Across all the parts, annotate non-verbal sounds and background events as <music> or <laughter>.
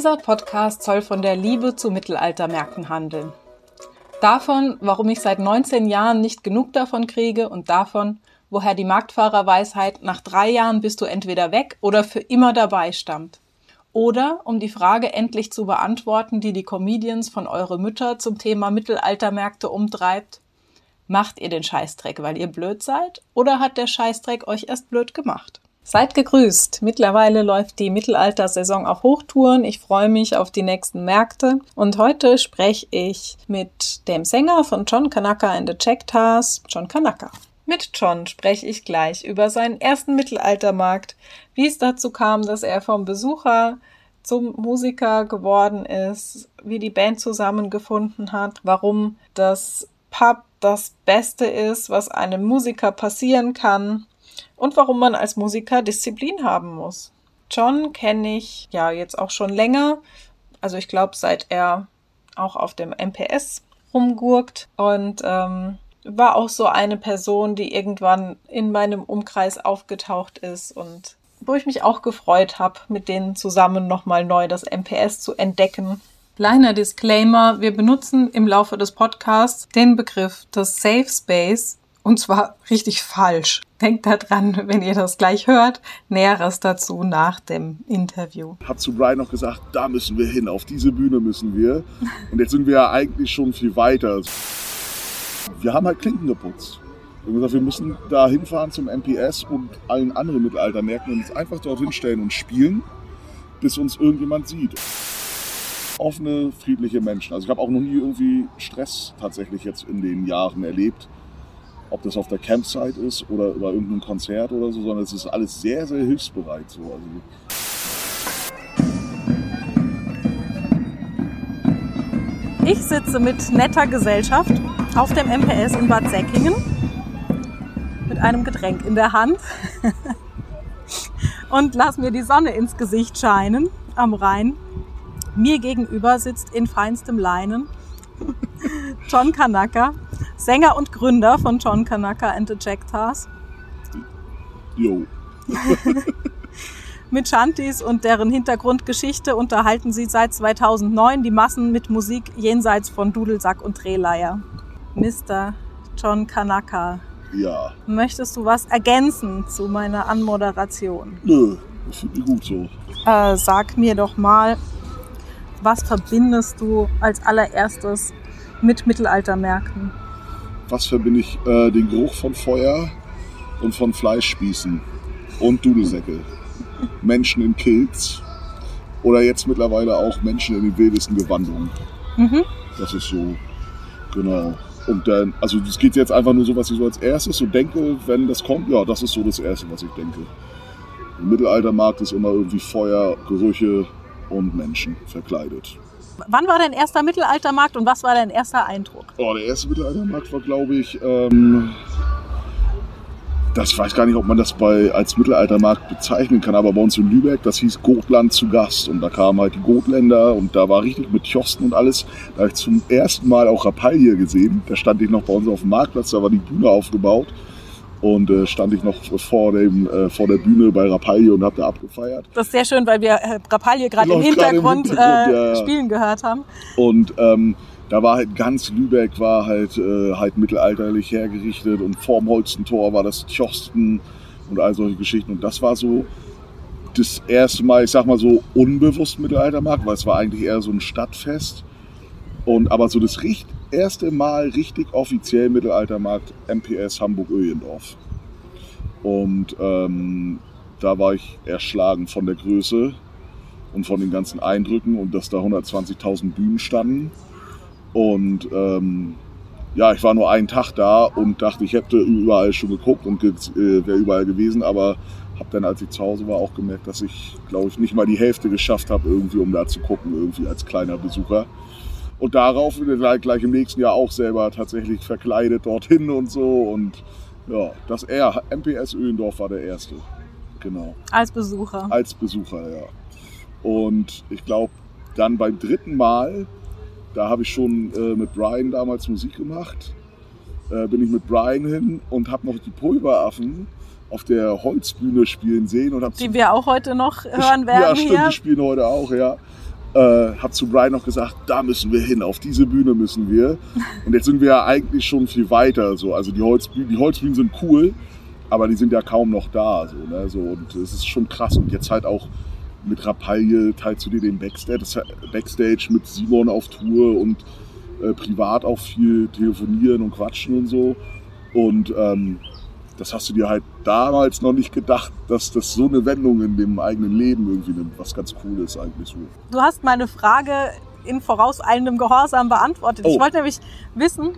Dieser Podcast soll von der Liebe zu Mittelaltermärkten handeln. Davon, warum ich seit 19 Jahren nicht genug davon kriege und davon, woher die Marktfahrerweisheit nach drei Jahren bist du entweder weg oder für immer dabei stammt. Oder um die Frage endlich zu beantworten, die die Comedians von Eure Mütter zum Thema Mittelaltermärkte umtreibt. Macht ihr den Scheißdreck, weil ihr blöd seid? Oder hat der Scheißdreck euch erst blöd gemacht? Seid gegrüßt. Mittlerweile läuft die Mittelaltersaison auf Hochtouren. Ich freue mich auf die nächsten Märkte. Und heute spreche ich mit dem Sänger von John Kanaka and the Checktars, John Kanaka. Mit John spreche ich gleich über seinen ersten Mittelaltermarkt, wie es dazu kam, dass er vom Besucher zum Musiker geworden ist, wie die Band zusammengefunden hat, warum das Pub das Beste ist, was einem Musiker passieren kann und warum man als Musiker Disziplin haben muss. John kenne ich ja jetzt auch schon länger, also ich glaube, seit er auch auf dem MPS rumgurkt und ähm, war auch so eine Person, die irgendwann in meinem Umkreis aufgetaucht ist und wo ich mich auch gefreut habe, mit denen zusammen nochmal neu das MPS zu entdecken. Kleiner Disclaimer, wir benutzen im Laufe des Podcasts den Begriff des Safe Space und zwar richtig falsch. Denkt daran, wenn ihr das gleich hört, Näheres dazu nach dem Interview. Hab zu Brian noch gesagt, da müssen wir hin, auf diese Bühne müssen wir. Und jetzt sind wir ja eigentlich schon viel weiter. Wir haben halt Klinken geputzt. Wir haben gesagt, wir müssen da hinfahren zum MPS und allen anderen Mittelaltermärkten und uns einfach dorthin stellen und spielen, bis uns irgendjemand sieht. Offene, friedliche Menschen. Also ich habe auch noch nie irgendwie Stress tatsächlich jetzt in den Jahren erlebt ob das auf der Campsite ist oder bei irgendeinem Konzert oder so, sondern es ist alles sehr, sehr hilfsbereit. So. Also ich sitze mit netter Gesellschaft auf dem MPS in Bad Säckingen mit einem Getränk in der Hand <laughs> und lass mir die Sonne ins Gesicht scheinen am Rhein. Mir gegenüber sitzt in feinstem Leinen John Kanaka, Sänger und Gründer von John Kanaka and the Jacktars. Jo. <laughs> mit Shanties und deren Hintergrundgeschichte unterhalten sie seit 2009 die Massen mit Musik jenseits von Dudelsack und Drehleier. Mr. John Kanaka. Ja. Möchtest du was ergänzen zu meiner Anmoderation? Nö, das finde ich gut so. Äh, sag mir doch mal, was verbindest du als allererstes mit Mittelaltermärkten? Was verbinde ich? Äh, den Geruch von Feuer und von Fleischspießen und Dudelsäcke. <laughs> Menschen in Kilts oder jetzt mittlerweile auch Menschen in den wildesten Gewandungen. Mhm. Das ist so, genau. Und dann, also das geht jetzt einfach nur so, was ich so als erstes so denke, wenn das kommt. Ja, das ist so das Erste, was ich denke. Im Mittelaltermarkt ist immer irgendwie Feuer, Gerüche und Menschen verkleidet. Wann war dein erster Mittelaltermarkt und was war dein erster Eindruck? Oh, der erste Mittelaltermarkt war, glaube ich, ähm, das weiß gar nicht, ob man das bei, als Mittelaltermarkt bezeichnen kann, aber bei uns in Lübeck, das hieß Gotland zu Gast. Und da kamen halt die Gotländer und da war richtig mit Kiosten und alles. Da habe ich zum ersten Mal auch Rapalje gesehen. Da stand ich noch bei uns auf dem Marktplatz, da war die Bühne aufgebaut und äh, stand ich noch vor, dem, äh, vor der Bühne bei Rapalje und habe da abgefeiert. Das ist sehr schön, weil wir äh, Rapalje gerade im Hintergrund, im Hintergrund äh, ja, spielen gehört haben. Und ähm, da war halt ganz Lübeck war halt, äh, halt mittelalterlich hergerichtet und vorm Holstentor war das Tjosten und all solche Geschichten. Und das war so das erste Mal, ich sag mal so unbewusst Mittelaltermarkt, weil es war eigentlich eher so ein Stadtfest. Und aber so das richtig erste Mal richtig offiziell Mittelaltermarkt MPS Hamburg-Öjendorf. Und ähm, da war ich erschlagen von der Größe und von den ganzen Eindrücken und dass da 120.000 Bühnen standen. Und ähm, ja, ich war nur einen Tag da und dachte, ich hätte überall schon geguckt und äh, wäre überall gewesen, aber habe dann, als ich zu Hause war, auch gemerkt, dass ich, glaube ich, nicht mal die Hälfte geschafft habe, irgendwie, um da zu gucken, irgendwie als kleiner Besucher. Und darauf gleich, gleich im nächsten Jahr auch selber tatsächlich verkleidet dorthin und so. Und ja, das R, MPS Öhlendorf war der erste. Genau. Als Besucher. Als Besucher, ja. Und ich glaube, dann beim dritten Mal, da habe ich schon äh, mit Brian damals Musik gemacht, äh, bin ich mit Brian hin und habe noch die Pulveraffen auf der Holzbühne spielen sehen. Und die wir auch heute noch hören werden. Ja, stimmt, hier. die spielen heute auch, ja. Äh, habe zu Brian noch gesagt, da müssen wir hin, auf diese Bühne müssen wir. <laughs> Und jetzt sind wir ja eigentlich schon viel weiter. So. Also die Holzbühnen, die Holzbühnen sind cool, aber die sind ja kaum noch da. So, ne? so, und es ist schon krass. Und jetzt halt auch mit Rappaille teilst du dir den Backstage, Backstage mit Simon auf Tour und äh, privat auch viel telefonieren und quatschen und so. Und ähm, das hast du dir halt damals noch nicht gedacht, dass das so eine Wendung in dem eigenen Leben irgendwie nimmt, was ganz cool ist eigentlich so. Du hast meine Frage in vorauseilendem Gehorsam beantwortet. Oh. Ich wollte nämlich wissen,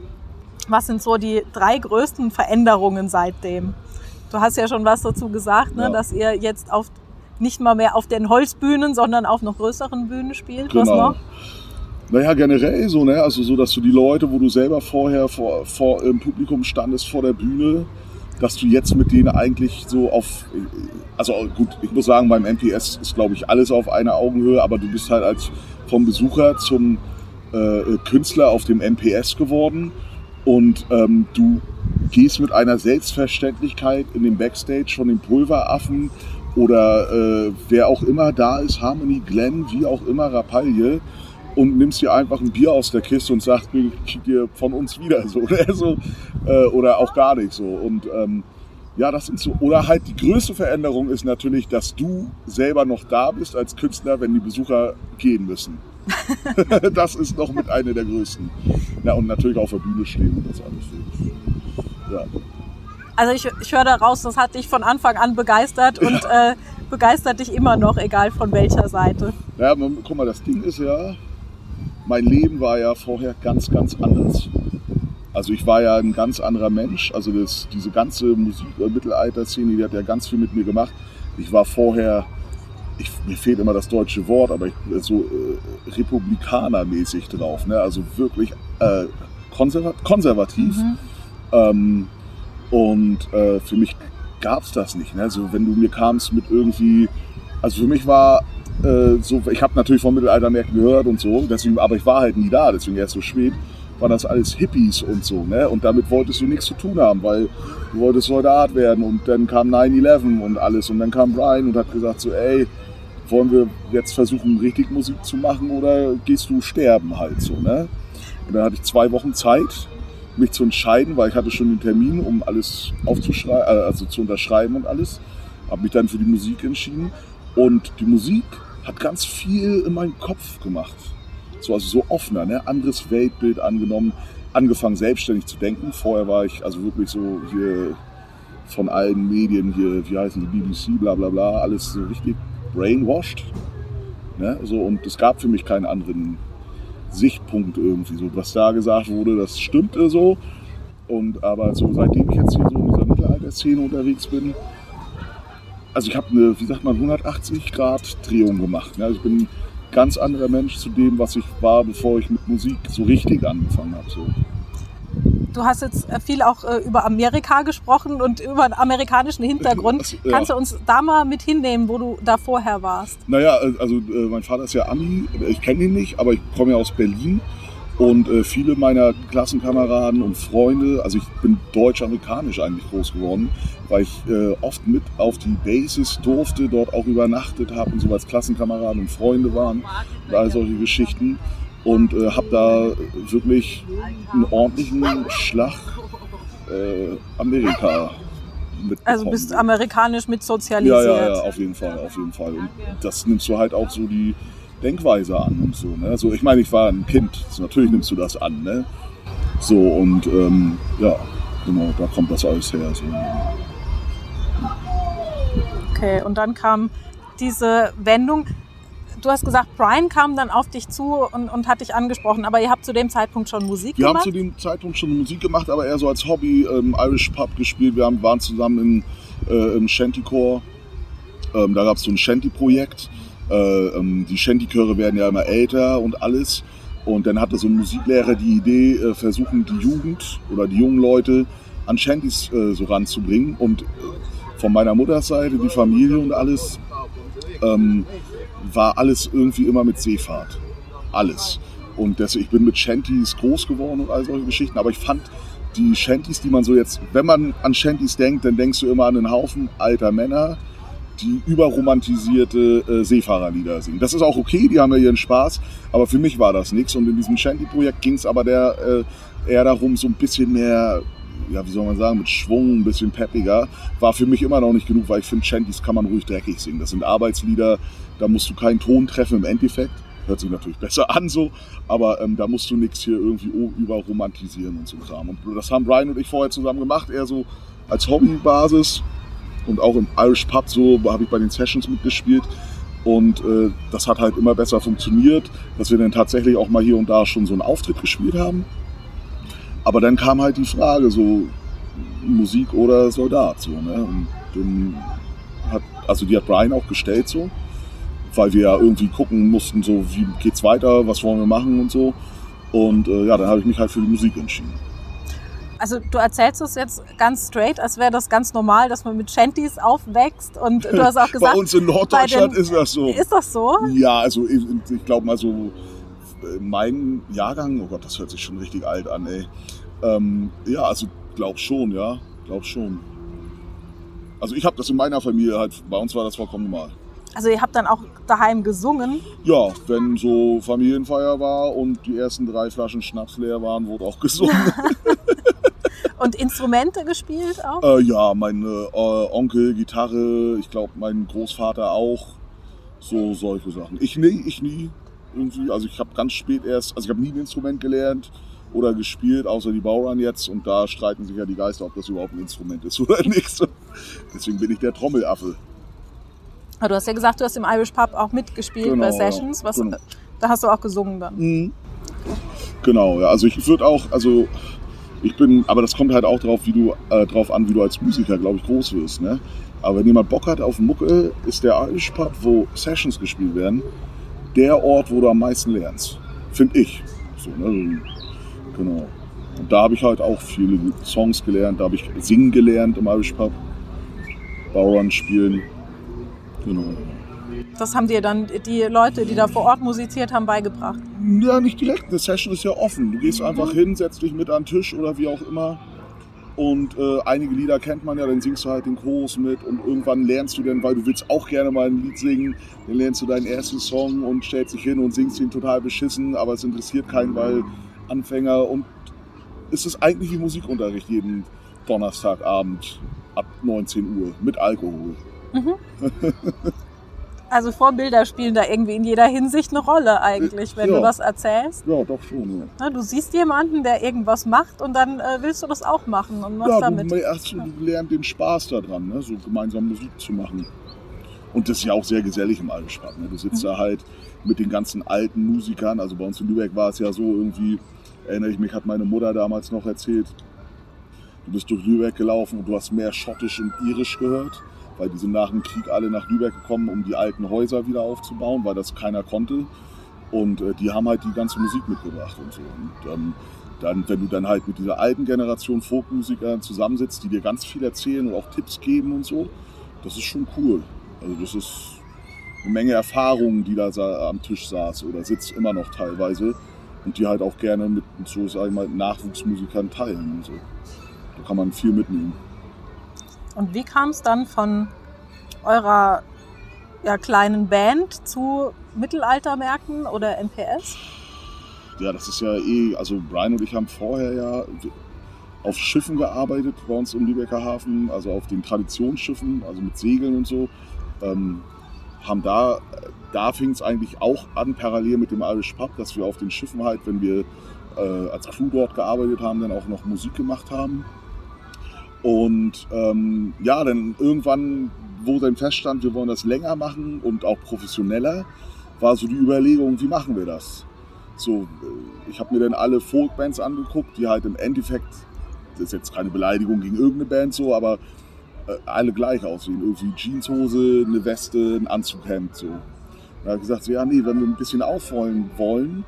was sind so die drei größten Veränderungen seitdem? Du hast ja schon was dazu gesagt, ne, ja. dass ihr jetzt auf, nicht mal mehr auf den Holzbühnen, sondern auf noch größeren Bühnen spielt. Genau. Was noch? Naja, generell so, ne? Also so, dass du die Leute, wo du selber vorher vor, vor im Publikum standest vor der Bühne, dass du jetzt mit denen eigentlich so auf, also gut, ich muss sagen, beim MPS ist, glaube ich, alles auf einer Augenhöhe, aber du bist halt als vom Besucher zum äh, Künstler auf dem MPS geworden. Und ähm, du gehst mit einer Selbstverständlichkeit in den Backstage von den Pulveraffen oder äh, wer auch immer da ist, Harmony Glenn, wie auch immer, Rappaille und nimmst dir einfach ein Bier aus der Kiste und sagst, krieg dir von uns wieder <laughs> so oder so äh, oder auch gar nicht so und ähm, ja, das sind so oder halt die größte Veränderung ist natürlich, dass du selber noch da bist als Künstler, wenn die Besucher gehen müssen. <laughs> das ist noch mit einer der größten. Ja, und natürlich auf der Bühne stehen und das alles. Ja. Also ich, ich höre daraus, das hat dich von Anfang an begeistert und äh, begeistert dich immer noch, egal von welcher Seite. Ja, guck mal, das Ding ist ja, mein Leben war ja vorher ganz, ganz anders. Also ich war ja ein ganz anderer Mensch. Also das, diese ganze Musik- und Mittelalter-Szene, die hat ja ganz viel mit mir gemacht. Ich war vorher, ich, mir fehlt immer das deutsche Wort, aber ich, so äh, republikanermäßig drauf. Ne? Also wirklich äh, konservat konservativ. Mhm. Ähm, und äh, für mich gab es das nicht. Ne? Also wenn du mir kamst mit irgendwie, also für mich war äh, so, ich habe natürlich vom Mittelaltermärkten gehört und so, deswegen, aber ich war halt nie da, deswegen erst so spät, waren das alles Hippies und so, ne? Und damit wolltest du nichts zu tun haben, weil du wolltest Soldat werden und dann kam 9-11 und alles und dann kam Brian und hat gesagt so, ey, wollen wir jetzt versuchen, richtig Musik zu machen oder gehst du sterben halt so, ne? Und dann hatte ich zwei Wochen Zeit, mich zu entscheiden, weil ich hatte schon den Termin, um alles aufzuschreiben, äh, also zu unterschreiben und alles. Habe mich dann für die Musik entschieden und die Musik hat ganz viel in meinen Kopf gemacht. So, also so offener, ne? anderes Weltbild angenommen, angefangen selbstständig zu denken. Vorher war ich also wirklich so hier von allen Medien hier, wie heißen die, BBC, bla bla bla, alles so richtig brainwashed. Ne? So, und es gab für mich keinen anderen Sichtpunkt irgendwie. So, was da gesagt wurde, das stimmte so. Und aber so seitdem ich jetzt hier so in dieser Mittelalter-Szene unterwegs bin, also ich habe eine, wie sagt man, 180 Grad Drehung gemacht. Ne? Also ich bin ein ganz anderer Mensch zu dem, was ich war, bevor ich mit Musik so richtig angefangen habe. So. Du hast jetzt äh, viel auch äh, über Amerika gesprochen und über einen amerikanischen Hintergrund. Also, ja. Kannst du uns da mal mit hinnehmen, wo du da vorher warst? Naja, äh, also äh, mein Vater ist ja Ami, ich kenne ihn nicht, aber ich komme ja aus Berlin und äh, viele meiner Klassenkameraden und Freunde, also ich bin deutsch-amerikanisch eigentlich groß geworden, weil ich äh, oft mit auf die Bases durfte, dort auch übernachtet habe und so als Klassenkameraden und Freunde waren und all solche Geschichten. Und äh, habe da wirklich einen ordentlichen Schlag äh, Amerika. Also bist amerikanisch mit sozialisiert? Ja, ja, ja, auf jeden Fall, auf jeden Fall. Und das nimmst du halt auch so die Denkweise an und so. Ne? Also ich meine, ich war ein Kind, also natürlich nimmst du das an. Ne? So und ähm, ja, genau, da kommt das alles her. So. Okay, und dann kam diese Wendung. Du hast gesagt, Brian kam dann auf dich zu und, und hat dich angesprochen, aber ihr habt zu dem Zeitpunkt schon Musik wir gemacht? Wir haben zu dem Zeitpunkt schon Musik gemacht, aber eher so als Hobby ähm, Irish Pub gespielt. Wir haben, waren zusammen in, äh, im Shantycore. Ähm, da gab es so ein Shanty-Projekt die Shanty-Chöre werden ja immer älter und alles. Und dann hatte so ein Musiklehrer die Idee, äh, versuchen die Jugend oder die jungen Leute an Shantys äh, so ranzubringen. Und von meiner Mutters Seite, die Familie und alles, ähm, war alles irgendwie immer mit Seefahrt. Alles. Und das, ich bin mit Shantys groß geworden und all solche Geschichten. Aber ich fand die Shantys, die man so jetzt, wenn man an Shantys denkt, dann denkst du immer an einen Haufen alter Männer, die überromantisierte äh, Seefahrerlieder singen. Das ist auch okay, die haben ja ihren Spaß, aber für mich war das nichts. Und in diesem Shanty-Projekt ging es aber der, äh, eher darum, so ein bisschen mehr, ja, wie soll man sagen, mit Schwung, ein bisschen peppiger. War für mich immer noch nicht genug, weil ich finde, Shanties kann man ruhig dreckig singen. Das sind Arbeitslieder, da musst du keinen Ton treffen im Endeffekt. Hört sich natürlich <laughs> besser an so, aber ähm, da musst du nichts hier irgendwie überromantisieren und so Kram. Und das haben Brian und ich vorher zusammen gemacht, eher so als Hobbybasis und auch im Irish Pub so habe ich bei den Sessions mitgespielt. Und äh, das hat halt immer besser funktioniert, dass wir dann tatsächlich auch mal hier und da schon so einen Auftritt gespielt haben. Aber dann kam halt die Frage, so Musik oder Soldat. So, ne? Und dann hat, also die hat Brian auch gestellt so, weil wir ja irgendwie gucken mussten, so wie geht's weiter, was wollen wir machen und so. Und äh, ja, dann habe ich mich halt für die Musik entschieden. Also du erzählst es jetzt ganz straight, als wäre das ganz normal, dass man mit Shanties aufwächst und du hast auch <laughs> gesagt... bei uns in Norddeutschland den, ist das so. Ist das so? Ja, also ich, ich glaube mal so, mein Jahrgang, oh Gott, das hört sich schon richtig alt an, ey. Ähm, ja, also glaub schon, ja, glaub schon. Also ich habe das in meiner Familie halt, bei uns war das vollkommen normal. Also ihr habt dann auch daheim gesungen? Ja, wenn so Familienfeier war und die ersten drei Flaschen Schnaps leer waren, wurde auch gesungen. <laughs> <laughs> Und Instrumente gespielt auch? Äh, ja, mein äh, Onkel, Gitarre, ich glaube mein Großvater auch. So solche Sachen. Ich nie, ich nie. Irgendwie. Also ich habe ganz spät erst, also ich habe nie ein Instrument gelernt oder gespielt, außer die Bauern jetzt. Und da streiten sich ja die Geister, ob das überhaupt ein Instrument ist <laughs> oder nicht. Deswegen bin ich der Trommelaffe. Aber du hast ja gesagt, du hast im Irish Pub auch mitgespielt genau, bei Sessions. Was, genau. Da hast du auch gesungen dann. Mhm. Genau, ja. Also ich würde auch, also ich bin, aber das kommt halt auch du, äh, an, wie du als Musiker, glaube ich, groß wirst. Ne? Aber wenn jemand Bock hat auf Mucke, ist der Irish Pub, wo Sessions gespielt werden, der Ort, wo du am meisten lernst. Finde ich. So, ne? Genau. Und da habe ich halt auch viele Songs gelernt, da habe ich singen gelernt im Irish Pub, Bauern spielen. Genau. Das haben dir dann die Leute, die da vor Ort musiziert haben, beigebracht? Ja, nicht direkt. Eine Session ist ja offen. Du gehst mhm. einfach hin, setzt dich mit an den Tisch oder wie auch immer. Und äh, einige Lieder kennt man ja, dann singst du halt den Chorus mit und irgendwann lernst du dann, weil du willst auch gerne mal ein Lied singen, dann lernst du deinen ersten Song und stellst dich hin und singst ihn total beschissen, aber es interessiert keinen, weil Anfänger und es ist eigentlich wie Musikunterricht jeden Donnerstagabend ab 19 Uhr mit Alkohol. Mhm. <laughs> Also Vorbilder spielen da irgendwie in jeder Hinsicht eine Rolle eigentlich, wenn ja. du das erzählst. Ja, doch schon. Ja. Du siehst jemanden, der irgendwas macht und dann äh, willst du das auch machen und machst ja, damit. Du, erst, du lernst den Spaß daran, ne? so gemeinsam Musik zu machen. Und das ist ja auch sehr gesellig im Altstadt. Ne? Du sitzt mhm. da halt mit den ganzen alten Musikern. Also bei uns in Lübeck war es ja so irgendwie, erinnere ich mich, hat meine Mutter damals noch erzählt, du bist durch Lübeck gelaufen und du hast mehr Schottisch und Irisch gehört weil die sind nach dem Krieg alle nach Lübeck gekommen, um die alten Häuser wieder aufzubauen, weil das keiner konnte. Und äh, die haben halt die ganze Musik mitgebracht und so. Und ähm, dann, wenn du dann halt mit dieser alten Generation Folkmusikern zusammensitzt, die dir ganz viel erzählen und auch Tipps geben und so, das ist schon cool. Also das ist eine Menge Erfahrungen, die da am Tisch saß oder sitzt immer noch teilweise und die halt auch gerne mit so, sag ich mal, Nachwuchsmusikern teilen und so. Da kann man viel mitnehmen. Und wie kam es dann von eurer ja, kleinen Band zu Mittelaltermärkten oder NPS? Ja, das ist ja eh, also Brian und ich haben vorher ja auf Schiffen gearbeitet bei uns im Lübecker Hafen, also auf den Traditionsschiffen, also mit Segeln und so. Ähm, haben da, da fing es eigentlich auch an, parallel mit dem Irish Pub, dass wir auf den Schiffen halt, wenn wir äh, als Crew dort gearbeitet haben, dann auch noch Musik gemacht haben. Und ähm, ja, dann irgendwann, wo dann feststand, wir wollen das länger machen und auch professioneller, war so die Überlegung, wie machen wir das? So, äh, ich habe mir dann alle Folkbands angeguckt, die halt im Endeffekt, das ist jetzt keine Beleidigung gegen irgendeine Band so, aber äh, alle gleich aussehen. Irgendwie Jeanshose, eine Weste, ein Anzughemd so. Da habe ich gesagt, so, ja, nee, wenn wir ein bisschen aufrollen wollen,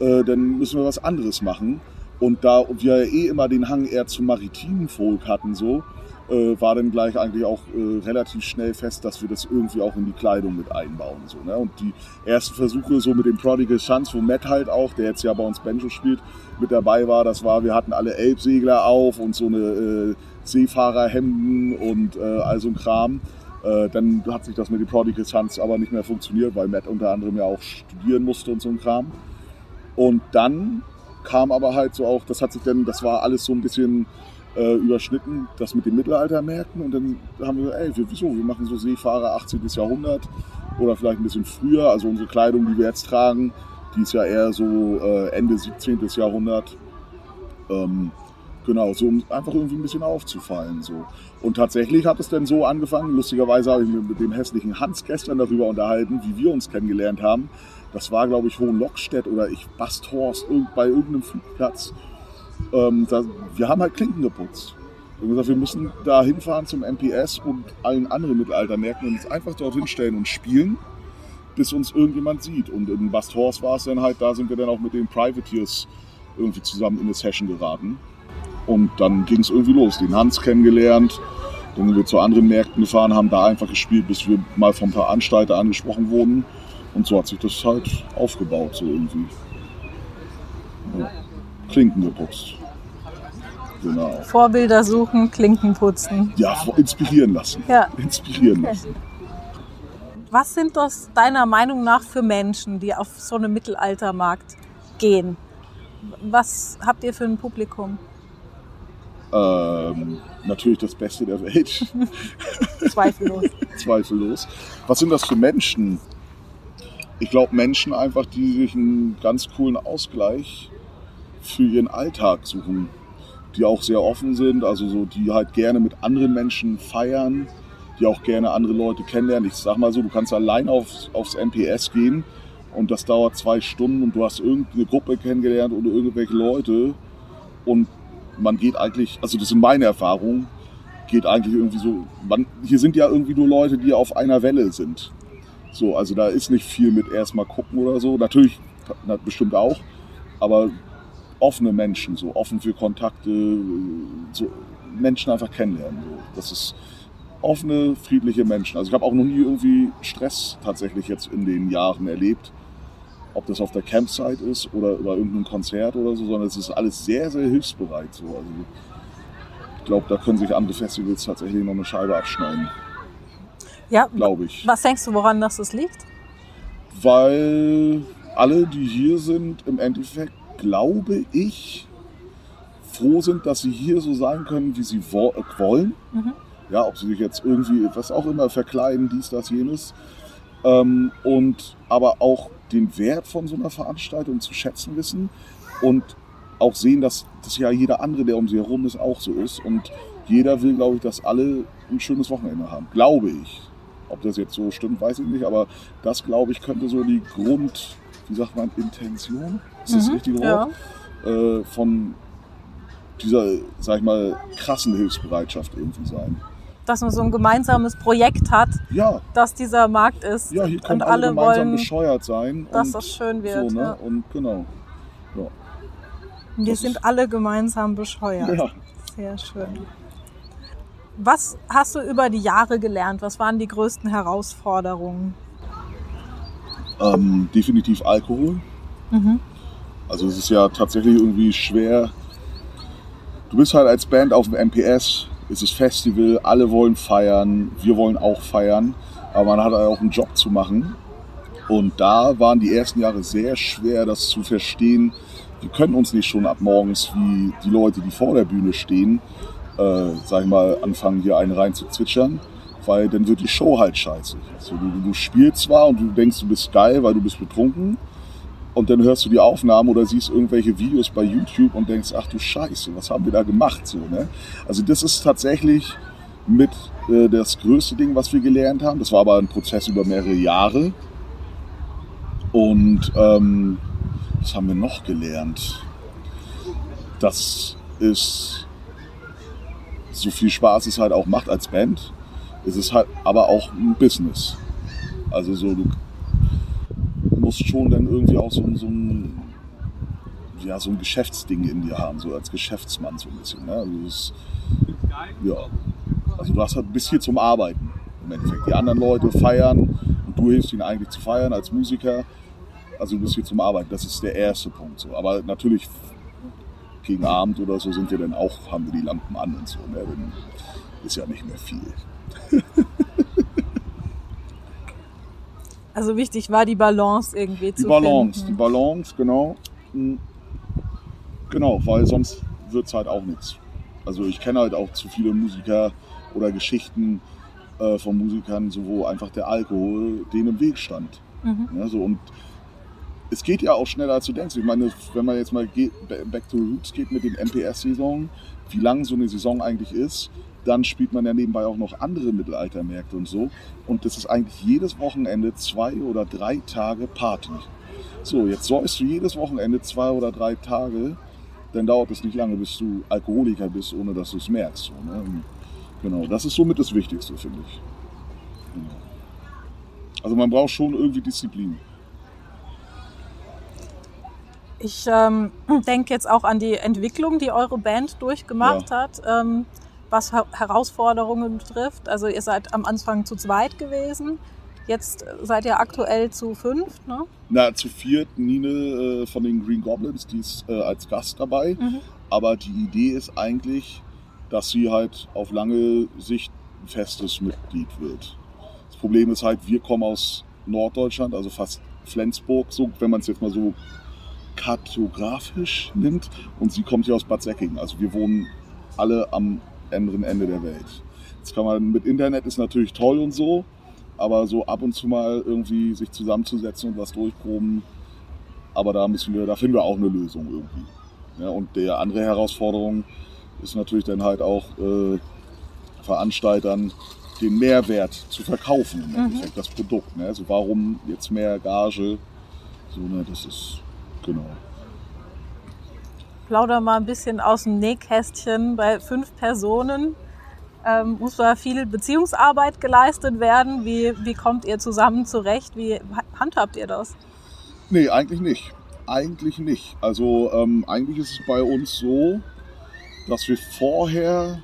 äh, dann müssen wir was anderes machen. Und da wir eh immer den Hang eher zum maritimen Folk hatten, so, äh, war dann gleich eigentlich auch äh, relativ schnell fest, dass wir das irgendwie auch in die Kleidung mit einbauen. So, ne? Und die ersten Versuche so mit dem Prodigal Sons, wo Matt halt auch, der jetzt ja bei uns Banjo spielt, mit dabei war, das war, wir hatten alle Elbsegler auf und so eine äh, Seefahrerhemden und äh, all so ein Kram. Äh, dann hat sich das mit den Prodigal Sons aber nicht mehr funktioniert, weil Matt unter anderem ja auch studieren musste und so ein Kram. Und dann kam aber halt so auch, das hat sich dann, das war alles so ein bisschen äh, überschnitten, das mit den Mittelaltermärkten. Und dann haben wir, ey, wieso? Wir machen so Seefahrer 18. Jahrhundert oder vielleicht ein bisschen früher. Also unsere Kleidung, die wir jetzt tragen, die ist ja eher so äh, Ende 17. Jahrhundert. Ähm, genau, so um einfach irgendwie ein bisschen aufzufallen. So. Und tatsächlich hat es dann so angefangen, lustigerweise habe ich mich mit dem hässlichen Hans gestern darüber unterhalten, wie wir uns kennengelernt haben. Das war, glaube ich, Hohenlockstedt oder ich Basthorst bei irgendeinem Flugplatz. Ähm, da, wir haben halt Klinken geputzt. Wir haben gesagt, wir müssen da hinfahren zum MPS und allen anderen Mittelaltermärkten und uns einfach dorthin stellen und spielen, bis uns irgendjemand sieht. Und in Basthorst war es dann halt, da sind wir dann auch mit den Privateers irgendwie zusammen in eine Session geraten. Und dann ging es irgendwie los. Den Hans kennengelernt, dann sind wir zu anderen Märkten gefahren, haben da einfach gespielt, bis wir mal vom Veranstalter angesprochen wurden. Und so hat sich das halt aufgebaut, so irgendwie. Ja. Klinken geputzt. Genau. Vorbilder suchen, Klinken putzen. Ja, inspirieren lassen. Ja. Inspirieren okay. lassen. Was sind das deiner Meinung nach für Menschen, die auf so einen Mittelaltermarkt gehen? Was habt ihr für ein Publikum? Ähm, natürlich das Beste der Welt. <laughs> Zweifellos. Zweifellos. Was sind das für Menschen? Ich glaube Menschen einfach, die sich einen ganz coolen Ausgleich für ihren Alltag suchen. Die auch sehr offen sind, also so, die halt gerne mit anderen Menschen feiern, die auch gerne andere Leute kennenlernen. Ich sag mal so, du kannst allein aufs, aufs MPS gehen und das dauert zwei Stunden und du hast irgendeine Gruppe kennengelernt oder irgendwelche Leute und man geht eigentlich, also das sind meine Erfahrungen, geht eigentlich irgendwie so, man, hier sind ja irgendwie nur Leute, die auf einer Welle sind. So, also da ist nicht viel mit erstmal gucken oder so. Natürlich, na, bestimmt auch, aber offene Menschen, so offen für Kontakte, so Menschen einfach kennenlernen. So. Das ist offene, friedliche Menschen. Also ich habe auch noch nie irgendwie Stress tatsächlich jetzt in den Jahren erlebt ob das auf der Campsite ist oder über irgendein Konzert oder so, sondern es ist alles sehr, sehr hilfsbereit. So. Also ich glaube, da können sich andere Festivals tatsächlich noch eine Scheibe abschneiden. Ja, glaube ich. Was denkst du, woran das liegt? Weil alle, die hier sind, im Endeffekt, glaube ich, froh sind, dass sie hier so sein können, wie sie wollen. Mhm. Ja, ob sie sich jetzt irgendwie, was auch immer, verkleiden, dies, das, jenes. Ähm, und aber auch den Wert von so einer Veranstaltung zu schätzen wissen und auch sehen, dass das ja jeder andere, der um sie herum ist, auch so ist. Und jeder will, glaube ich, dass alle ein schönes Wochenende haben. Glaube ich. Ob das jetzt so stimmt, weiß ich nicht, aber das, glaube ich, könnte so die Grund, wie sagt man, Intention, ist das mhm, richtig Wort, ja. äh, von dieser, sag ich mal, krassen Hilfsbereitschaft irgendwie sein dass man so ein gemeinsames Projekt hat, ja. dass dieser Markt ist. Ja, hier können und alle, alle gemeinsam wollen, bescheuert sein. Dass das schön wird. So, ne? ja. Und genau. Ja. Und wir sind alle gemeinsam bescheuert. Ja. Sehr schön. Was hast du über die Jahre gelernt? Was waren die größten Herausforderungen? Ähm, definitiv Alkohol. Mhm. Also es ist ja tatsächlich irgendwie schwer. Du bist halt als Band auf dem MPS es ist Festival, alle wollen feiern, wir wollen auch feiern, aber man hat auch einen Job zu machen. Und da waren die ersten Jahre sehr schwer, das zu verstehen. Wir können uns nicht schon ab morgens wie die Leute, die vor der Bühne stehen, äh, sag ich mal, anfangen hier einen rein zu zwitschern, weil dann wird die Show halt scheiße. Also du, du spielst zwar und du denkst, du bist geil, weil du bist betrunken, und dann hörst du die Aufnahmen oder siehst irgendwelche Videos bei YouTube und denkst, ach du Scheiße, was haben wir da gemacht? So, ne? Also das ist tatsächlich mit äh, das größte Ding, was wir gelernt haben. Das war aber ein Prozess über mehrere Jahre. Und ähm, was haben wir noch gelernt? Das ist so viel Spaß es halt auch macht als Band, ist es halt aber auch ein Business. Also so, du musst schon dann irgendwie auch so, so ein ja, so ein Geschäftsding in dir haben, so als Geschäftsmann so ein bisschen. Ne? Also, das, ja. also du hast halt, bist hier zum Arbeiten im Endeffekt. Die anderen Leute feiern und du hilfst ihnen eigentlich zu feiern als Musiker. Also du bist hier zum Arbeiten. Das ist der erste Punkt. So. Aber natürlich gegen Abend oder so sind wir dann auch, haben wir die Lampen an und so. Ne? Dann ist ja nicht mehr viel. Also wichtig war die Balance irgendwie die zu Balance, finden. die Balance, genau. Mhm. Genau, weil sonst wird es halt auch nichts. Also ich kenne halt auch zu viele Musiker oder Geschichten äh, von Musikern, so wo einfach der Alkohol denen im Weg stand. Mhm. Ja, so, und es geht ja auch schneller als du denkst. Ich meine, wenn man jetzt mal back to roots geht mit den MPS-Saison, wie lang so eine Saison eigentlich ist, dann spielt man ja nebenbei auch noch andere Mittelaltermärkte und so. Und das ist eigentlich jedes Wochenende zwei oder drei Tage Party. So, jetzt säufst du jedes Wochenende zwei oder drei Tage, dann dauert es nicht lange, bis du Alkoholiker bist, ohne dass du es merkst. So, ne? Genau, das ist somit das Wichtigste, finde ich. Genau. Also man braucht schon irgendwie Disziplin. Ich ähm, <clears throat> denke jetzt auch an die Entwicklung, die eure Band durchgemacht hat, ähm, was Her Herausforderungen betrifft. Also ihr seid am Anfang zu zweit gewesen, jetzt seid ihr aktuell zu fünf, ne? Na, zu viert Nine äh, von den Green Goblins, die ist äh, als Gast dabei. Mhm. Aber die Idee ist eigentlich, dass sie halt auf lange Sicht ein festes Mitglied wird. Das Problem ist halt, wir kommen aus Norddeutschland, also fast Flensburg, so, wenn man es jetzt mal so kartografisch nimmt. Und sie kommt hier aus Bad Säckingen. Also wir wohnen alle am anderen Ende der Welt. Jetzt kann man mit Internet ist natürlich toll und so, aber so ab und zu mal irgendwie sich zusammenzusetzen und was durchproben, aber da müssen wir, da finden wir auch eine Lösung irgendwie. Ja, und der andere Herausforderung ist natürlich dann halt auch äh, Veranstaltern den Mehrwert zu verkaufen, im Endeffekt das Produkt. Ne? Also warum jetzt mehr Gage? So, ne, das ist genau. Plauder mal ein bisschen aus dem Nähkästchen. Bei fünf Personen ähm, muss da viel Beziehungsarbeit geleistet werden. Wie, wie kommt ihr zusammen zurecht? Wie handhabt ihr das? Nee, eigentlich nicht. Eigentlich nicht. Also ähm, eigentlich ist es bei uns so, dass wir vorher,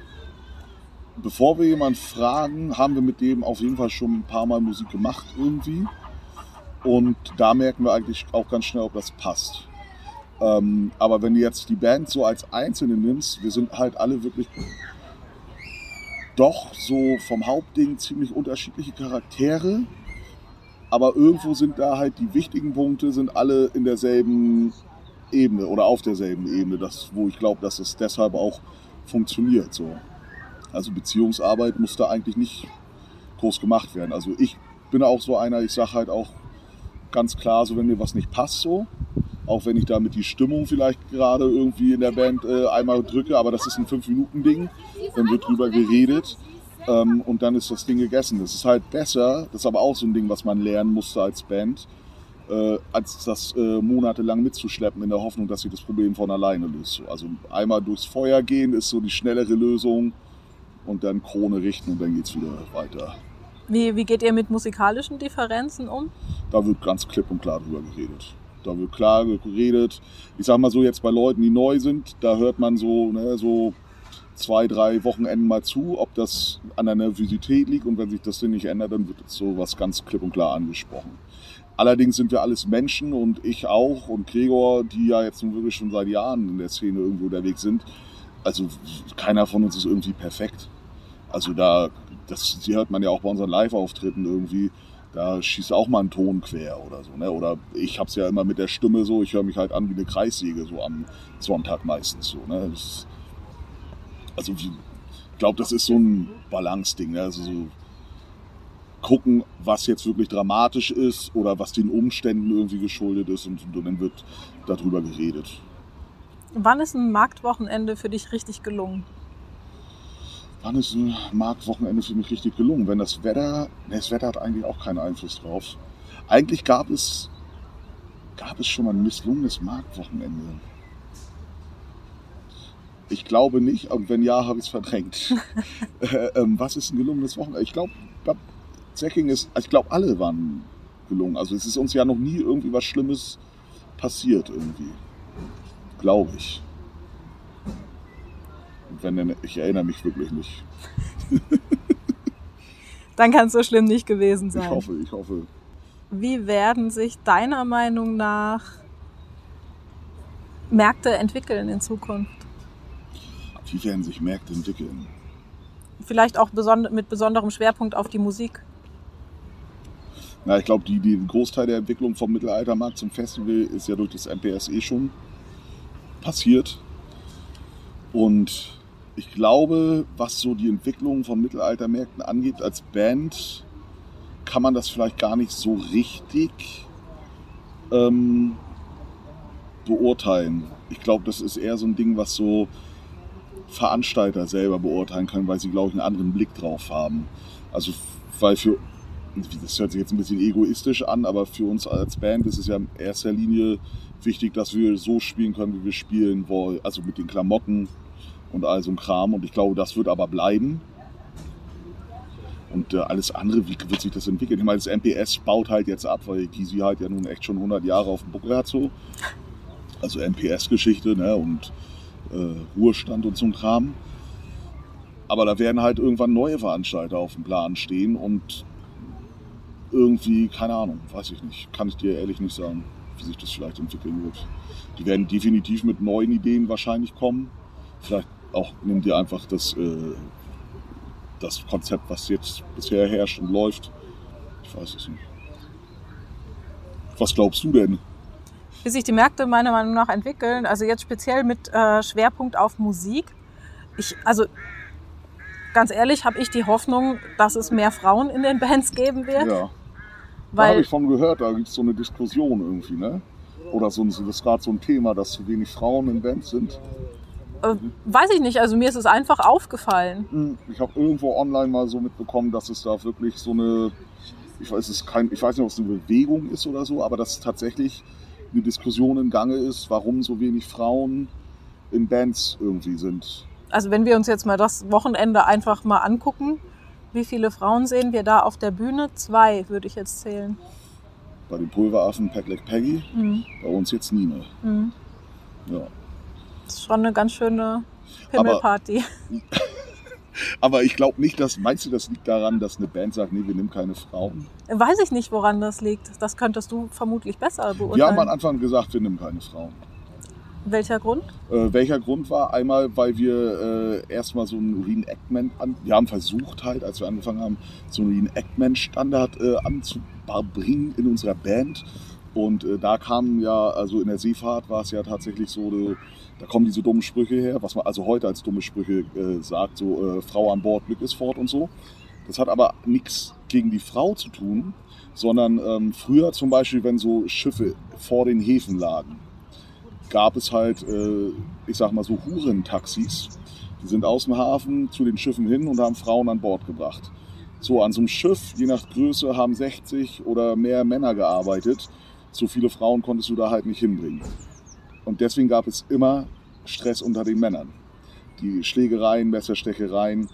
bevor wir jemanden fragen, haben wir mit dem auf jeden Fall schon ein paar Mal Musik gemacht irgendwie. Und da merken wir eigentlich auch ganz schnell, ob das passt. Ähm, aber wenn du jetzt die Band so als Einzelne nimmst, wir sind halt alle wirklich doch so vom Hauptding ziemlich unterschiedliche Charaktere. Aber irgendwo sind da halt die wichtigen Punkte, sind alle in derselben Ebene oder auf derselben Ebene, das, wo ich glaube, dass es deshalb auch funktioniert. So. Also Beziehungsarbeit muss da eigentlich nicht groß gemacht werden. Also ich bin auch so einer, ich sage halt auch ganz klar, so wenn mir was nicht passt, so, auch wenn ich damit die Stimmung vielleicht gerade irgendwie in der Band äh, einmal drücke, aber das ist ein 5-Minuten-Ding, dann wird drüber geredet ähm, und dann ist das Ding gegessen. Das ist halt besser, das ist aber auch so ein Ding, was man lernen musste als Band, äh, als das äh, monatelang mitzuschleppen in der Hoffnung, dass sich das Problem von alleine löst. So, Also einmal durchs Feuer gehen ist so die schnellere Lösung und dann Krone richten und dann geht's wieder weiter. Wie, wie geht ihr mit musikalischen Differenzen um? Da wird ganz klipp und klar drüber geredet. Da wird klar geredet. Ich sag mal so, jetzt bei Leuten, die neu sind, da hört man so, ne, so zwei, drei Wochenenden mal zu, ob das an der Nervosität liegt und wenn sich das Ding nicht ändert, dann wird so was ganz klipp und klar angesprochen. Allerdings sind wir alles Menschen und ich auch und Gregor, die ja jetzt nun wirklich schon seit Jahren in der Szene irgendwo unterwegs sind. Also keiner von uns ist irgendwie perfekt. Also da, das hört man ja auch bei unseren Live-Auftritten irgendwie. Da schießt auch mal ein Ton quer oder so. Ne? Oder ich hab's ja immer mit der Stimme so, ich höre mich halt an wie eine Kreissäge so am Sonntag meistens so. Ne? Das also ich glaube, das ist so ein Balance-Ding. Ne? Also so gucken, was jetzt wirklich dramatisch ist oder was den Umständen irgendwie geschuldet ist und, und dann wird darüber geredet. Wann ist ein Marktwochenende für dich richtig gelungen? Wann ist ein Marktwochenende für mich richtig gelungen? Wenn das Wetter, ne, das Wetter hat eigentlich auch keinen Einfluss drauf. Eigentlich gab es, gab es schon mal ein misslungenes Marktwochenende. Ich glaube nicht, und wenn ja, habe ich es verdrängt. <laughs> äh, ähm, was ist ein gelungenes Wochenende? Ich glaube, Säcking ist, ich glaube, alle waren gelungen. Also es ist uns ja noch nie irgendwie was Schlimmes passiert irgendwie. Glaube ich. Und wenn, ich erinnere mich wirklich nicht. <laughs> Dann kann es so schlimm nicht gewesen sein. Ich hoffe, ich hoffe. Wie werden sich deiner Meinung nach Märkte entwickeln in Zukunft? Wie werden sich Märkte entwickeln? Vielleicht auch mit besonderem Schwerpunkt auf die Musik. Ja, ich glaube, die, die Großteil der Entwicklung vom Mittelaltermarkt zum Festival ist ja durch das MPS eh schon passiert. Und ich glaube, was so die Entwicklung von Mittelaltermärkten angeht, als Band kann man das vielleicht gar nicht so richtig ähm, beurteilen. Ich glaube, das ist eher so ein Ding, was so Veranstalter selber beurteilen können, weil sie, glaube ich, einen anderen Blick drauf haben. Also, weil für, das hört sich jetzt ein bisschen egoistisch an, aber für uns als Band ist es ja in erster Linie wichtig, dass wir so spielen können, wie wir spielen wollen. Also mit den Klamotten und all so ein Kram. Und ich glaube, das wird aber bleiben. Und äh, alles andere, wie wird sich das entwickeln? Ich meine, das MPS baut halt jetzt ab, weil Kisi halt ja nun echt schon 100 Jahre auf dem Buckel hat so. Also MPS-Geschichte ne? und äh, Ruhestand und so ein Kram. Aber da werden halt irgendwann neue Veranstalter auf dem Plan stehen und irgendwie, keine Ahnung, weiß ich nicht, kann ich dir ehrlich nicht sagen, wie sich das vielleicht entwickeln wird. Die werden definitiv mit neuen Ideen wahrscheinlich kommen. Vielleicht auch nimm dir einfach das, äh, das Konzept, was jetzt bisher herrscht und läuft. Ich weiß es nicht. Was glaubst du denn? Wie sich die Märkte meiner Meinung nach entwickeln, also jetzt speziell mit äh, Schwerpunkt auf Musik. Ich, also ganz ehrlich, habe ich die Hoffnung, dass es mehr Frauen in den Bands geben wird. Ja. Da habe ich von gehört, da gibt es so eine Diskussion irgendwie, ne? Oder so, das ist gerade so ein Thema, dass zu wenig Frauen in Bands sind. Äh, weiß ich nicht, also mir ist es einfach aufgefallen. Hm, ich habe irgendwo online mal so mitbekommen, dass es da wirklich so eine, ich weiß, es kein, ich weiß nicht, ob es eine Bewegung ist oder so, aber dass tatsächlich eine Diskussion im Gange ist, warum so wenig Frauen in Bands irgendwie sind. Also wenn wir uns jetzt mal das Wochenende einfach mal angucken, wie viele Frauen sehen wir da auf der Bühne? Zwei würde ich jetzt zählen. Bei den Pulveraffen Padlet Peggy, mhm. bei uns jetzt Nina. Mhm. Ja. Das ist schon eine ganz schöne Pimmelparty. Aber, <laughs> aber ich glaube nicht, dass, meinst du, das liegt daran, dass eine Band sagt, nee, wir nehmen keine Frauen? Weiß ich nicht, woran das liegt. Das könntest du vermutlich besser beurteilen. Wir haben am Anfang gesagt, wir nehmen keine Frauen. Welcher Grund? Äh, welcher Grund war? Einmal, weil wir äh, erstmal so ein Reenactment an. Wir haben versucht halt, als wir angefangen haben, so einen Reenactment-Standard äh, anzubringen in unserer Band. Und äh, da kamen ja, also in der Seefahrt war es ja tatsächlich so, de, da kommen diese dummen Sprüche her, was man also heute als dumme Sprüche äh, sagt, so äh, Frau an Bord, Glück ist fort und so. Das hat aber nichts gegen die Frau zu tun, sondern ähm, früher zum Beispiel, wenn so Schiffe vor den Häfen lagen, gab es halt, äh, ich sag mal so, Hurentaxis. Die sind aus dem Hafen zu den Schiffen hin und haben Frauen an Bord gebracht. So, an so einem Schiff, je nach Größe, haben 60 oder mehr Männer gearbeitet. So viele Frauen konntest du da halt nicht hinbringen. Und deswegen gab es immer Stress unter den Männern. Die Schlägereien, Messerstechereien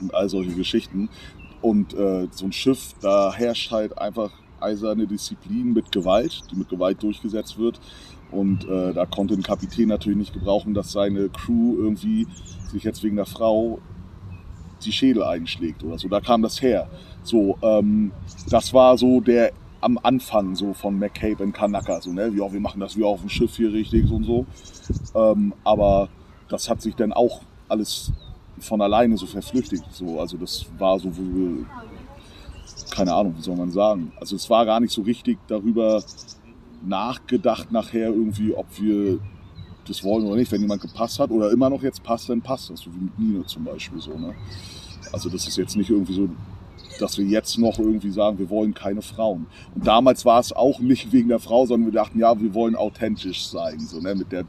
und all solche Geschichten. Und äh, so ein Schiff, da herrscht halt einfach eiserne Disziplin mit Gewalt, die mit Gewalt durchgesetzt wird. Und äh, da konnte ein Kapitän natürlich nicht gebrauchen, dass seine Crew irgendwie sich jetzt wegen der Frau die Schädel einschlägt oder so. Da kam das her. So, ähm, das war so der am Anfang so von McCabe und Kanaka. So, ne? Ja, wir machen das wie auf dem Schiff hier richtig und so. Ähm, aber das hat sich dann auch alles von alleine so verflüchtigt. So, also das war so, keine Ahnung, wie soll man sagen. Also es war gar nicht so richtig darüber nachgedacht nachher irgendwie, ob wir das wollen oder nicht. Wenn jemand gepasst hat oder immer noch jetzt passt, dann passt das. So wie mit Nino zum Beispiel so. Ne? Also das ist jetzt nicht irgendwie so, dass wir jetzt noch irgendwie sagen, wir wollen keine Frauen. Und damals war es auch nicht wegen der Frau, sondern wir dachten, ja, wir wollen authentisch sein, so ne, mit der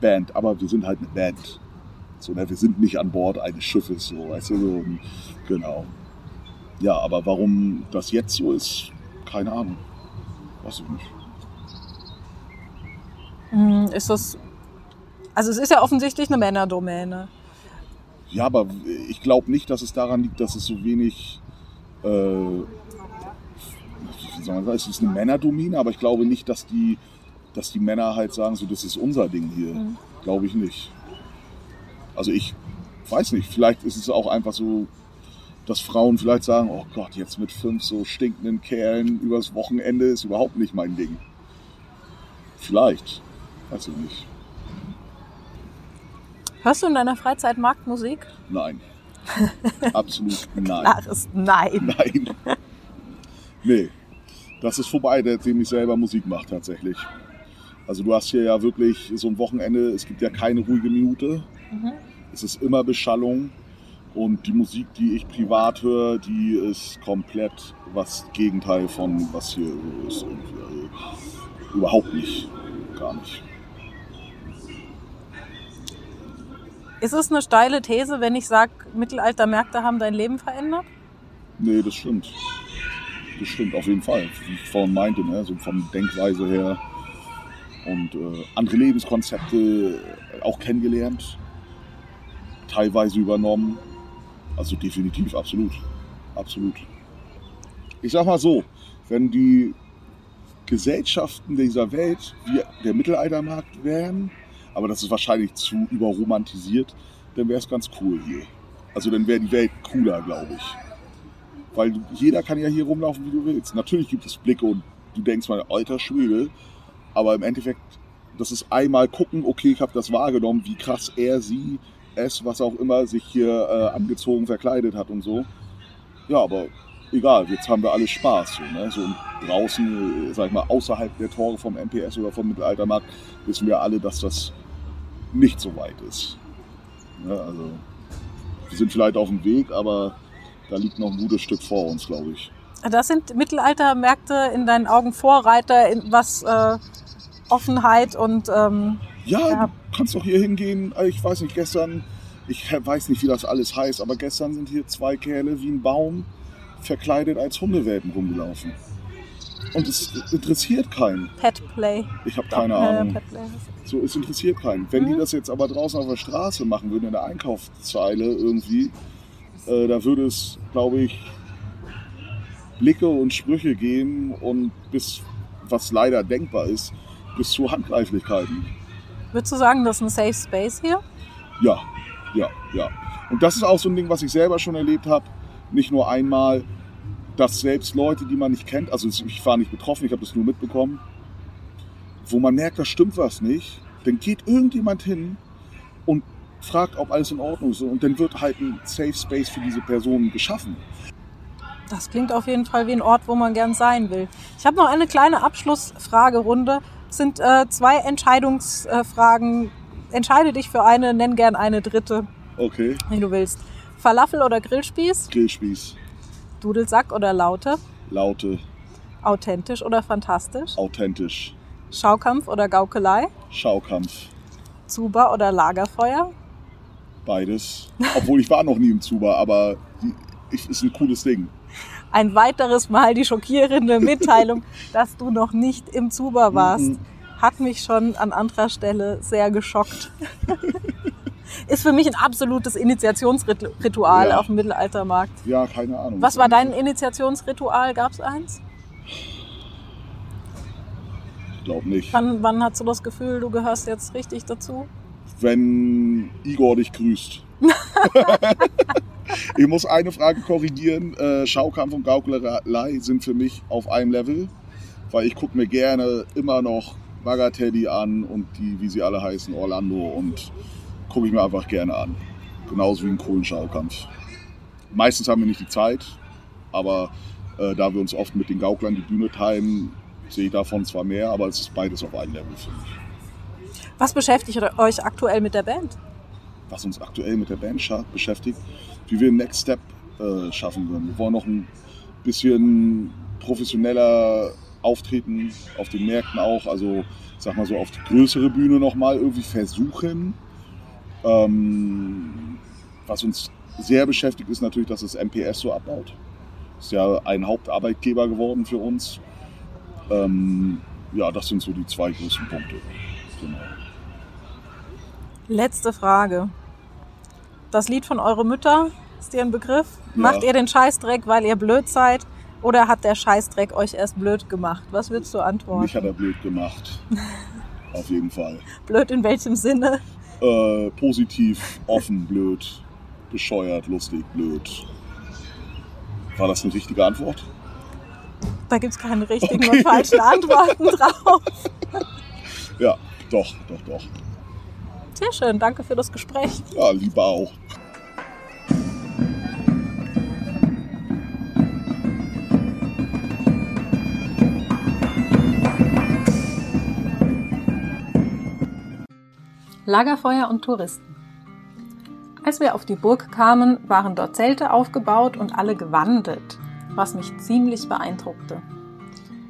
Band. Aber wir sind halt eine Band. So, ne, wir sind nicht an Bord eines Schiffes, so, weißt du, so, genau. Ja, aber warum das jetzt so ist, keine Ahnung. Weiß ich nicht. Hm, ist das. Also es ist ja offensichtlich eine Männerdomäne. Ja, aber ich glaube nicht, dass es daran liegt, dass es so wenig. Äh, es ist eine Männerdomäne, aber ich glaube nicht, dass die, dass die Männer halt sagen, so das ist unser Ding hier. Mhm. Glaube ich nicht. Also ich weiß nicht, vielleicht ist es auch einfach so, dass Frauen vielleicht sagen, oh Gott, jetzt mit fünf so stinkenden Kerlen übers Wochenende ist überhaupt nicht mein Ding. Vielleicht. Weiß ich nicht. Hörst du in deiner Freizeit Marktmusik? Nein. Absolut <laughs> nein. Klares Nein. Nein. Nee. Das ist vorbei, seitdem ich selber Musik mache tatsächlich. Also du hast hier ja wirklich so ein Wochenende, es gibt ja keine ruhige Minute. Mhm. Es ist immer Beschallung. Und die Musik, die ich privat höre, die ist komplett was Gegenteil von was hier ist. Und, äh, überhaupt nicht. Gar nicht. Ist es eine steile These, wenn ich sage, Mittelaltermärkte haben dein Leben verändert? Nee, das stimmt. Das stimmt auf jeden Fall. Wie ich vorhin meinte, ne? so von Denkweise her und äh, andere Lebenskonzepte auch kennengelernt, teilweise übernommen. Also definitiv, absolut. Absolut. Ich sag mal so, wenn die Gesellschaften dieser Welt wie der Mittelaltermarkt wären, aber das ist wahrscheinlich zu überromantisiert, dann wäre es ganz cool hier. Also dann wäre die Welt cooler, glaube ich. Weil jeder kann ja hier rumlaufen, wie du willst. Natürlich gibt es Blicke und du denkst mal, alter Schwede, aber im Endeffekt, das ist einmal gucken, okay, ich habe das wahrgenommen, wie krass er, sie, es, was auch immer, sich hier äh, angezogen, verkleidet hat und so. Ja, aber egal, jetzt haben wir alle Spaß. So, ne? so draußen, äh, sag ich mal, außerhalb der Tore vom MPS oder vom Mittelaltermarkt, wissen wir alle, dass das nicht so weit ist. Ja, also, wir sind vielleicht auf dem Weg, aber da liegt noch ein gutes Stück vor uns, glaube ich. Das sind Mittelaltermärkte in deinen Augen Vorreiter, was äh, Offenheit und. Ähm, ja, ja, du kannst doch hier hingehen. Ich weiß nicht, gestern, ich weiß nicht, wie das alles heißt, aber gestern sind hier zwei Kerle wie ein Baum verkleidet als Hundewelpen rumgelaufen. Und es interessiert keinen. Pet Play. Ich habe keine Doch, Ahnung. so, es interessiert keinen. Wenn mhm. die das jetzt aber draußen auf der Straße machen würden, in der Einkaufszeile irgendwie, äh, da würde es, glaube ich, Blicke und Sprüche geben und bis, was leider denkbar ist, bis zu Handgreiflichkeiten. Würdest du sagen, das ist ein Safe Space hier? Ja, ja, ja. Und das ist auch so ein Ding, was ich selber schon erlebt habe. Nicht nur einmal, dass selbst Leute, die man nicht kennt, also ich war nicht betroffen, ich habe das nur mitbekommen, wo man merkt, da stimmt was nicht, dann geht irgendjemand hin und fragt, ob alles in Ordnung ist. Und dann wird halt ein Safe Space für diese Person geschaffen. Das klingt auf jeden Fall wie ein Ort, wo man gern sein will. Ich habe noch eine kleine Abschlussfragerunde. Es sind äh, zwei Entscheidungsfragen. Entscheide dich für eine, nenn gern eine dritte. Okay. Wie du willst. Falafel oder Grillspieß? Grillspieß. Dudelsack oder Laute? Laute. Authentisch oder fantastisch? Authentisch. Schaukampf oder Gaukelei? Schaukampf. Zuba oder Lagerfeuer? Beides. Obwohl ich war noch nie im Zuba, aber es ist ein cooles Ding ein weiteres Mal die schockierende Mitteilung, <laughs> dass du noch nicht im Zuber warst, mhm. hat mich schon an anderer Stelle sehr geschockt. <laughs> Ist für mich ein absolutes Initiationsritual ja. auf dem Mittelaltermarkt. Ja, keine Ahnung. Was war dein Initiationsritual? Gab es eins? Ich glaube nicht. Wann, wann hast du das Gefühl, du gehörst jetzt richtig dazu? Wenn Igor dich grüßt. <laughs> ich muss eine Frage korrigieren. Äh, Schaukampf und Gaukelerei sind für mich auf einem Level, weil ich gucke mir gerne immer noch Bagatelli an und die, wie sie alle heißen, Orlando und gucke ich mir einfach gerne an. Genauso wie ein Kohlenschaukampf. Meistens haben wir nicht die Zeit, aber äh, da wir uns oft mit den Gauklern die Bühne teilen, sehe ich davon zwar mehr, aber es ist beides auf einem Level für mich. Was beschäftigt euch aktuell mit der Band? Was uns aktuell mit der Band beschäftigt, wie wir den Next Step äh, schaffen würden. Wir wollen noch ein bisschen professioneller auftreten, auf den Märkten auch, also sag mal so auf die größere Bühne nochmal irgendwie versuchen. Ähm, was uns sehr beschäftigt, ist natürlich, dass das MPS so abbaut. Ist ja ein Hauptarbeitgeber geworden für uns. Ähm, ja, das sind so die zwei größten Punkte. Genau. Letzte Frage. Das Lied von Eure Mütter, ist dir ein Begriff? Ja. Macht ihr den Scheißdreck, weil ihr blöd seid? Oder hat der Scheißdreck euch erst blöd gemacht? Was würdest du antworten? Mich hat er blöd gemacht. <laughs> Auf jeden Fall. Blöd in welchem Sinne? Äh, positiv, offen, blöd, bescheuert, lustig, blöd. War das eine richtige Antwort? Da gibt es keine richtigen okay. und falschen Antworten <laughs> drauf. Ja, doch, doch, doch. Sehr schön, danke für das Gespräch. Ja, lieber auch. Lagerfeuer und Touristen. Als wir auf die Burg kamen, waren dort Zelte aufgebaut und alle gewandet, was mich ziemlich beeindruckte.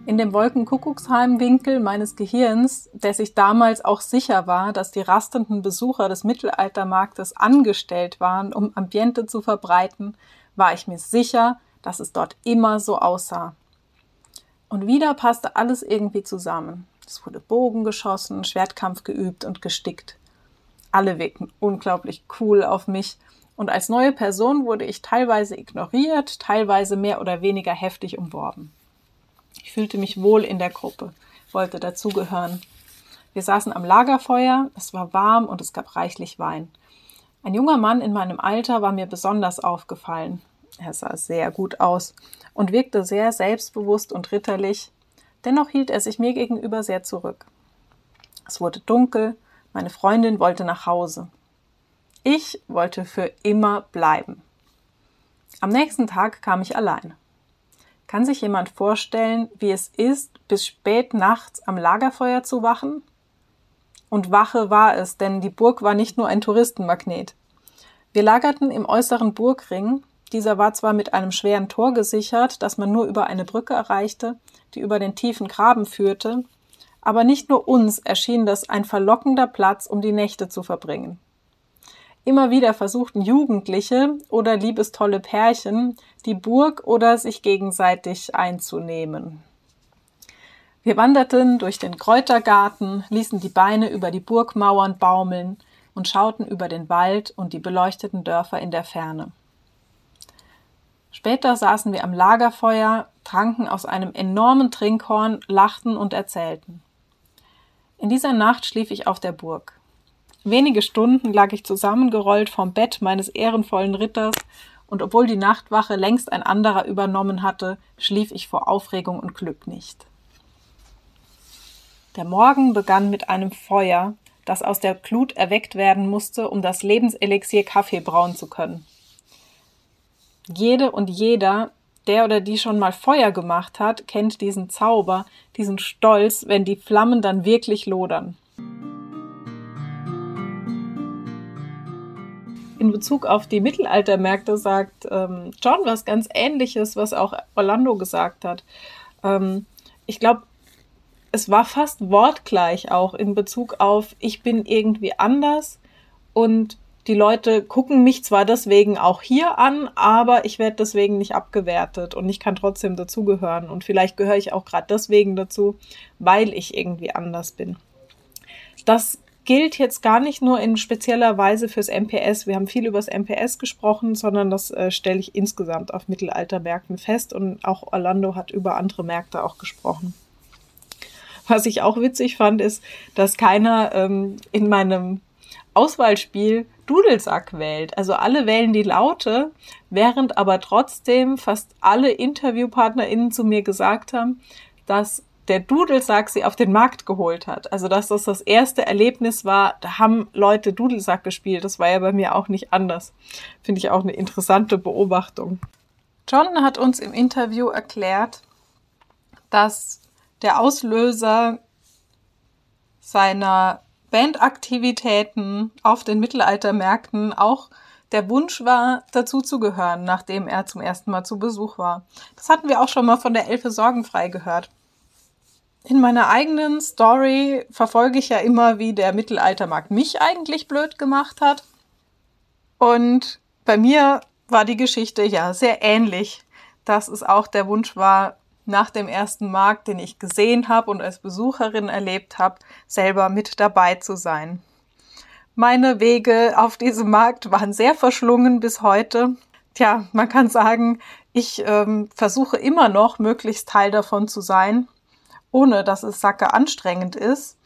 In dem Wolkenkuckucksheim-Winkel meines Gehirns, der sich damals auch sicher war, dass die rastenden Besucher des Mittelaltermarktes angestellt waren, um Ambiente zu verbreiten, war ich mir sicher, dass es dort immer so aussah. Und wieder passte alles irgendwie zusammen. Es wurde Bogen geschossen, Schwertkampf geübt und gestickt. Alle wirkten unglaublich cool auf mich. Und als neue Person wurde ich teilweise ignoriert, teilweise mehr oder weniger heftig umworben. Ich fühlte mich wohl in der Gruppe, wollte dazugehören. Wir saßen am Lagerfeuer, es war warm und es gab reichlich Wein. Ein junger Mann in meinem Alter war mir besonders aufgefallen. Er sah sehr gut aus und wirkte sehr selbstbewusst und ritterlich. Dennoch hielt er sich mir gegenüber sehr zurück. Es wurde dunkel, meine Freundin wollte nach Hause. Ich wollte für immer bleiben. Am nächsten Tag kam ich allein. Kann sich jemand vorstellen, wie es ist, bis spät nachts am Lagerfeuer zu wachen? Und Wache war es, denn die Burg war nicht nur ein Touristenmagnet. Wir lagerten im äußeren Burgring. Dieser war zwar mit einem schweren Tor gesichert, das man nur über eine Brücke erreichte, die über den tiefen Graben führte, aber nicht nur uns erschien das ein verlockender Platz, um die Nächte zu verbringen. Immer wieder versuchten Jugendliche oder liebestolle Pärchen, die Burg oder sich gegenseitig einzunehmen. Wir wanderten durch den Kräutergarten, ließen die Beine über die Burgmauern baumeln und schauten über den Wald und die beleuchteten Dörfer in der Ferne. Später saßen wir am Lagerfeuer, tranken aus einem enormen Trinkhorn, lachten und erzählten. In dieser Nacht schlief ich auf der Burg. Wenige Stunden lag ich zusammengerollt vom Bett meines ehrenvollen Ritters, und obwohl die Nachtwache längst ein anderer übernommen hatte, schlief ich vor Aufregung und Glück nicht. Der Morgen begann mit einem Feuer, das aus der Glut erweckt werden musste, um das Lebenselixier Kaffee brauen zu können. Jede und jeder, der oder die schon mal Feuer gemacht hat, kennt diesen Zauber, diesen Stolz, wenn die Flammen dann wirklich lodern. In Bezug auf die Mittelaltermärkte sagt ähm, John was ganz Ähnliches, was auch Orlando gesagt hat. Ähm, ich glaube, es war fast wortgleich auch in Bezug auf, ich bin irgendwie anders und die Leute gucken mich zwar deswegen auch hier an, aber ich werde deswegen nicht abgewertet und ich kann trotzdem dazugehören. Und vielleicht gehöre ich auch gerade deswegen dazu, weil ich irgendwie anders bin. Das gilt jetzt gar nicht nur in spezieller Weise fürs MPS. Wir haben viel über das MPS gesprochen, sondern das äh, stelle ich insgesamt auf Mittelaltermärkten fest und auch Orlando hat über andere Märkte auch gesprochen. Was ich auch witzig fand, ist, dass keiner ähm, in meinem Auswahlspiel Dudelsack wählt. Also alle wählen die Laute, während aber trotzdem fast alle InterviewpartnerInnen zu mir gesagt haben, dass der Dudelsack sie auf den Markt geholt hat. Also dass das das erste Erlebnis war, da haben Leute Dudelsack gespielt. Das war ja bei mir auch nicht anders. Finde ich auch eine interessante Beobachtung. John hat uns im Interview erklärt, dass der Auslöser seiner Bandaktivitäten auf den Mittelaltermärkten auch der Wunsch war, dazuzugehören, nachdem er zum ersten Mal zu Besuch war. Das hatten wir auch schon mal von der Elfe Sorgenfrei gehört. In meiner eigenen Story verfolge ich ja immer, wie der Mittelaltermarkt mich eigentlich blöd gemacht hat. Und bei mir war die Geschichte ja sehr ähnlich, dass es auch der Wunsch war, nach dem ersten Markt, den ich gesehen habe und als Besucherin erlebt habe, selber mit dabei zu sein. Meine Wege auf diesem Markt waren sehr verschlungen bis heute. Tja, man kann sagen, ich ähm, versuche immer noch, möglichst Teil davon zu sein, ohne dass es sacke anstrengend ist.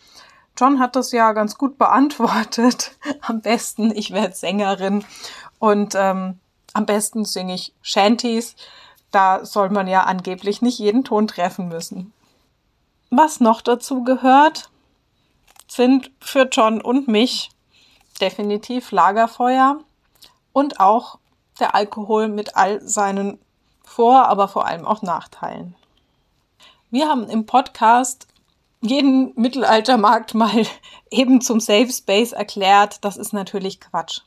John hat das ja ganz gut beantwortet. <laughs> Am besten, ich werde Sängerin und ähm, am besten singe ich Shanties da soll man ja angeblich nicht jeden Ton treffen müssen. Was noch dazu gehört, sind für John und mich definitiv Lagerfeuer und auch der Alkohol mit all seinen Vor-, aber vor allem auch Nachteilen. Wir haben im Podcast jeden Mittelaltermarkt mal <laughs> eben zum Safe Space erklärt, das ist natürlich Quatsch.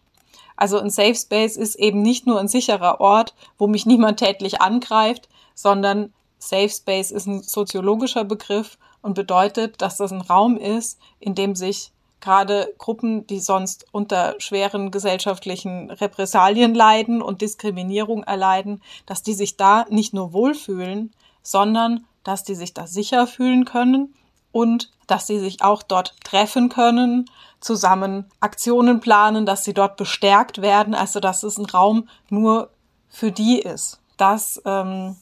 Also ein Safe Space ist eben nicht nur ein sicherer Ort, wo mich niemand tätlich angreift, sondern Safe Space ist ein soziologischer Begriff und bedeutet, dass das ein Raum ist, in dem sich gerade Gruppen, die sonst unter schweren gesellschaftlichen Repressalien leiden und Diskriminierung erleiden, dass die sich da nicht nur wohlfühlen, sondern dass die sich da sicher fühlen können und dass sie sich auch dort treffen können, zusammen Aktionen planen, dass sie dort bestärkt werden, also dass es ein Raum nur für die ist. Das ähm,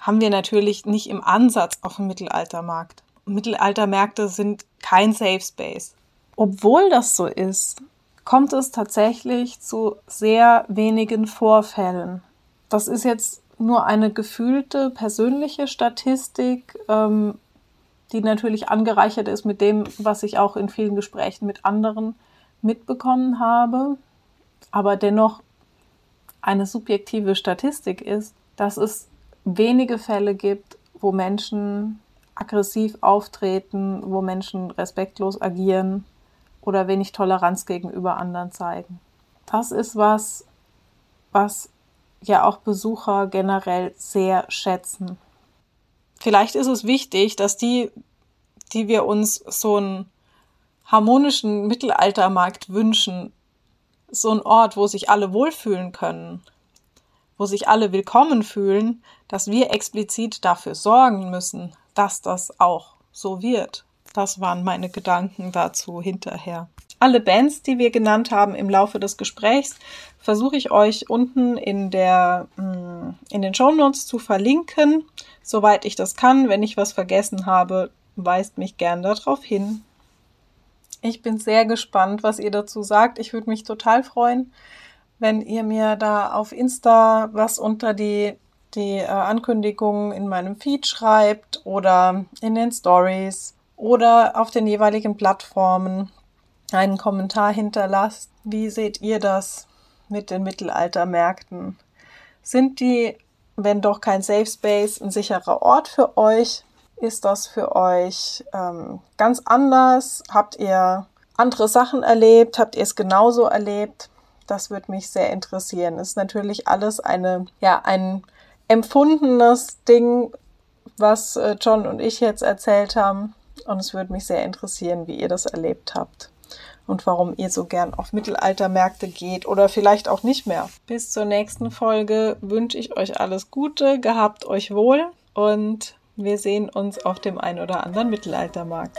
haben wir natürlich nicht im Ansatz auf dem Mittelaltermarkt. Mittelaltermärkte sind kein Safe Space. Obwohl das so ist, kommt es tatsächlich zu sehr wenigen Vorfällen. Das ist jetzt nur eine gefühlte persönliche Statistik, ähm, die natürlich angereichert ist mit dem, was ich auch in vielen Gesprächen mit anderen mitbekommen habe, aber dennoch eine subjektive Statistik ist, dass es wenige Fälle gibt, wo Menschen aggressiv auftreten, wo Menschen respektlos agieren oder wenig Toleranz gegenüber anderen zeigen. Das ist was, was ja auch Besucher generell sehr schätzen vielleicht ist es wichtig, dass die, die wir uns so einen harmonischen Mittelaltermarkt wünschen, so ein Ort, wo sich alle wohlfühlen können, wo sich alle willkommen fühlen, dass wir explizit dafür sorgen müssen, dass das auch so wird. Das waren meine Gedanken dazu hinterher. Alle Bands, die wir genannt haben im Laufe des Gesprächs, versuche ich euch unten in der mm, in den Show Notes zu verlinken, soweit ich das kann. Wenn ich was vergessen habe, weist mich gern darauf hin. Ich bin sehr gespannt, was ihr dazu sagt. Ich würde mich total freuen, wenn ihr mir da auf Insta was unter die die äh, Ankündigungen in meinem Feed schreibt oder in den Stories oder auf den jeweiligen Plattformen einen Kommentar hinterlasst. Wie seht ihr das mit den Mittelaltermärkten? Sind die, wenn doch kein Safe Space, ein sicherer Ort für euch? Ist das für euch ähm, ganz anders? Habt ihr andere Sachen erlebt? Habt ihr es genauso erlebt? Das würde mich sehr interessieren. Ist natürlich alles eine, ja, ein empfundenes Ding, was äh, John und ich jetzt erzählt haben. Und es würde mich sehr interessieren, wie ihr das erlebt habt und warum ihr so gern auf Mittelaltermärkte geht oder vielleicht auch nicht mehr. Bis zur nächsten Folge wünsche ich euch alles Gute, gehabt euch wohl und wir sehen uns auf dem ein oder anderen Mittelaltermarkt.